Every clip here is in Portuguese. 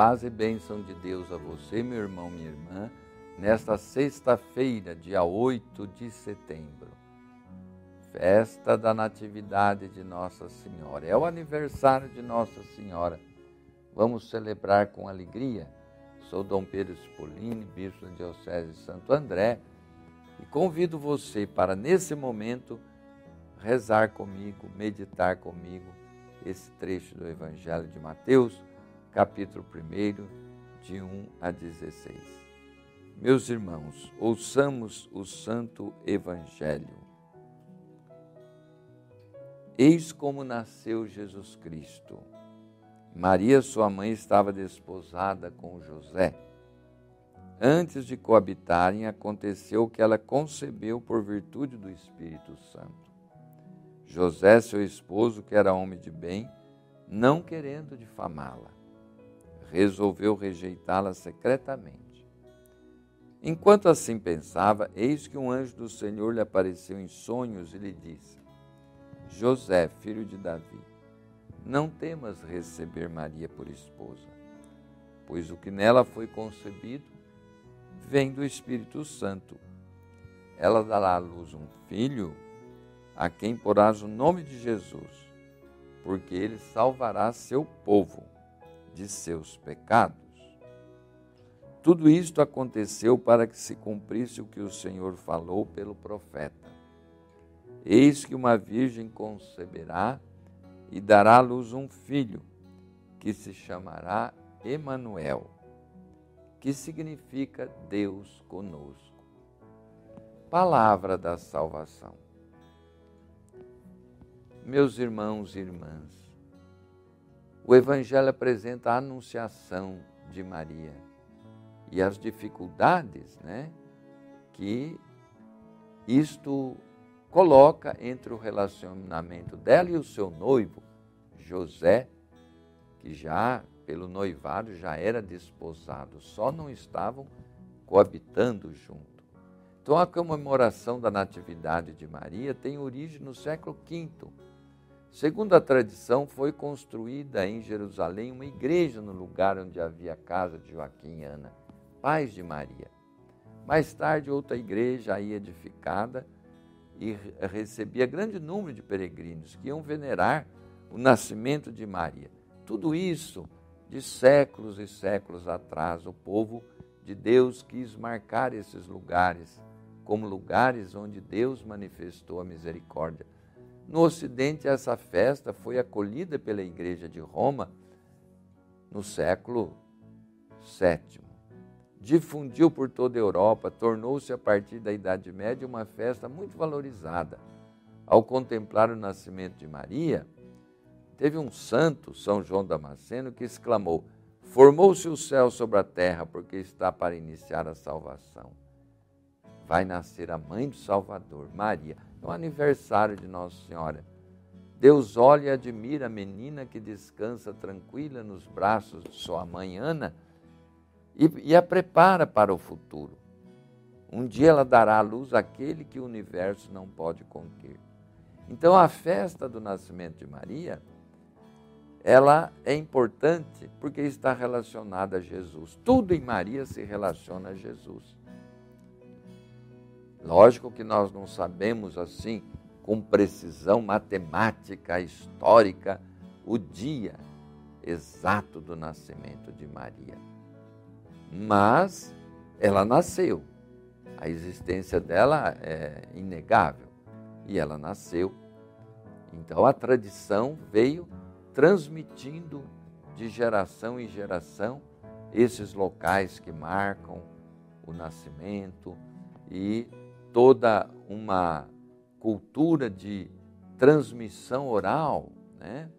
paz e bênção de Deus a você, meu irmão, minha irmã, nesta sexta-feira, dia 8 de setembro, festa da Natividade de Nossa Senhora. É o aniversário de Nossa Senhora. Vamos celebrar com alegria. Sou Dom Pedro Spolini, bispo da Diocese de Santo André, e convido você para, nesse momento, rezar comigo, meditar comigo esse trecho do Evangelho de Mateus capítulo 1, de 1 a 16. Meus irmãos, ouçamos o Santo Evangelho. Eis como nasceu Jesus Cristo. Maria, sua mãe, estava desposada com José. Antes de coabitarem, aconteceu que ela concebeu por virtude do Espírito Santo. José, seu esposo, que era homem de bem, não querendo difamá-la, resolveu rejeitá-la secretamente. Enquanto assim pensava, eis que um anjo do Senhor lhe apareceu em sonhos e lhe disse: José, filho de Davi, não temas receber Maria por esposa, pois o que nela foi concebido vem do Espírito Santo. Ela dará à luz um filho, a quem porás o nome de Jesus, porque ele salvará seu povo de seus pecados. Tudo isto aconteceu para que se cumprisse o que o Senhor falou pelo profeta. Eis que uma virgem conceberá e dará à luz um filho, que se chamará Emanuel, que significa Deus conosco. Palavra da salvação. Meus irmãos e irmãs, o Evangelho apresenta a anunciação de Maria e as dificuldades né, que isto coloca entre o relacionamento dela e o seu noivo, José, que já pelo noivado já era desposado, só não estavam coabitando junto. Então a comemoração da Natividade de Maria tem origem no século V Segundo a tradição, foi construída em Jerusalém uma igreja no lugar onde havia a casa de Joaquim e Ana, pais de Maria. Mais tarde, outra igreja aí edificada e recebia grande número de peregrinos que iam venerar o nascimento de Maria. Tudo isso de séculos e séculos atrás, o povo de Deus quis marcar esses lugares como lugares onde Deus manifestou a misericórdia no Ocidente, essa festa foi acolhida pela Igreja de Roma no século VII. Difundiu por toda a Europa, tornou-se a partir da Idade Média uma festa muito valorizada. Ao contemplar o nascimento de Maria, teve um santo, São João Damasceno, que exclamou: Formou-se o céu sobre a terra, porque está para iniciar a salvação. Vai nascer a mãe do Salvador, Maria no aniversário de Nossa Senhora. Deus olha e admira a menina que descansa tranquila nos braços de sua mãe Ana e, e a prepara para o futuro. Um dia ela dará à luz aquele que o universo não pode conter. Então a festa do nascimento de Maria, ela é importante porque está relacionada a Jesus. Tudo em Maria se relaciona a Jesus. Lógico que nós não sabemos assim, com precisão matemática, histórica, o dia exato do nascimento de Maria. Mas ela nasceu. A existência dela é inegável. E ela nasceu. Então a tradição veio transmitindo de geração em geração esses locais que marcam o nascimento e toda uma cultura de transmissão oral, né?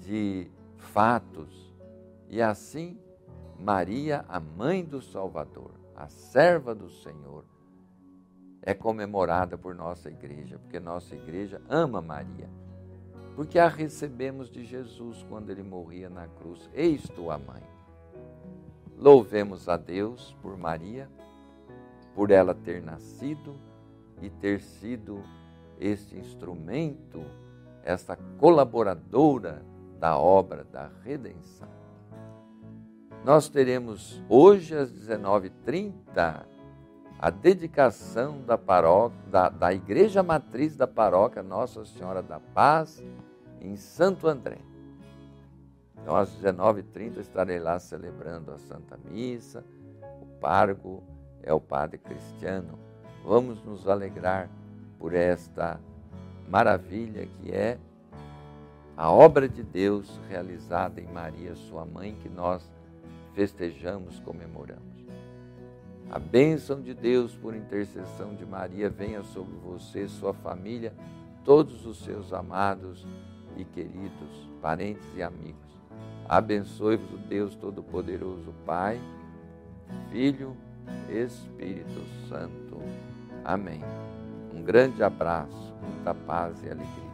de fatos. E assim, Maria, a mãe do Salvador, a serva do Senhor, é comemorada por nossa igreja, porque nossa igreja ama Maria. Porque a recebemos de Jesus quando ele morria na cruz. Eis tua mãe. Louvemos a Deus por Maria por ela ter nascido e ter sido este instrumento, esta colaboradora da obra da redenção. nós teremos hoje às 19h30 a dedicação da, paróquia, da, da Igreja Matriz da Paróquia Nossa Senhora da Paz, em Santo André. Então, às 19h30 estarei lá celebrando a Santa Missa. O pargo é o Padre Cristiano. Vamos nos alegrar por esta maravilha que é a obra de Deus realizada em Maria, sua mãe, que nós festejamos, comemoramos. A bênção de Deus por intercessão de Maria venha sobre você, sua família, todos os seus amados e queridos, parentes e amigos. Abençoe-vos o Deus Todo-Poderoso, Pai, Filho, Espírito Santo. Amém. Um grande abraço, muita paz e alegria.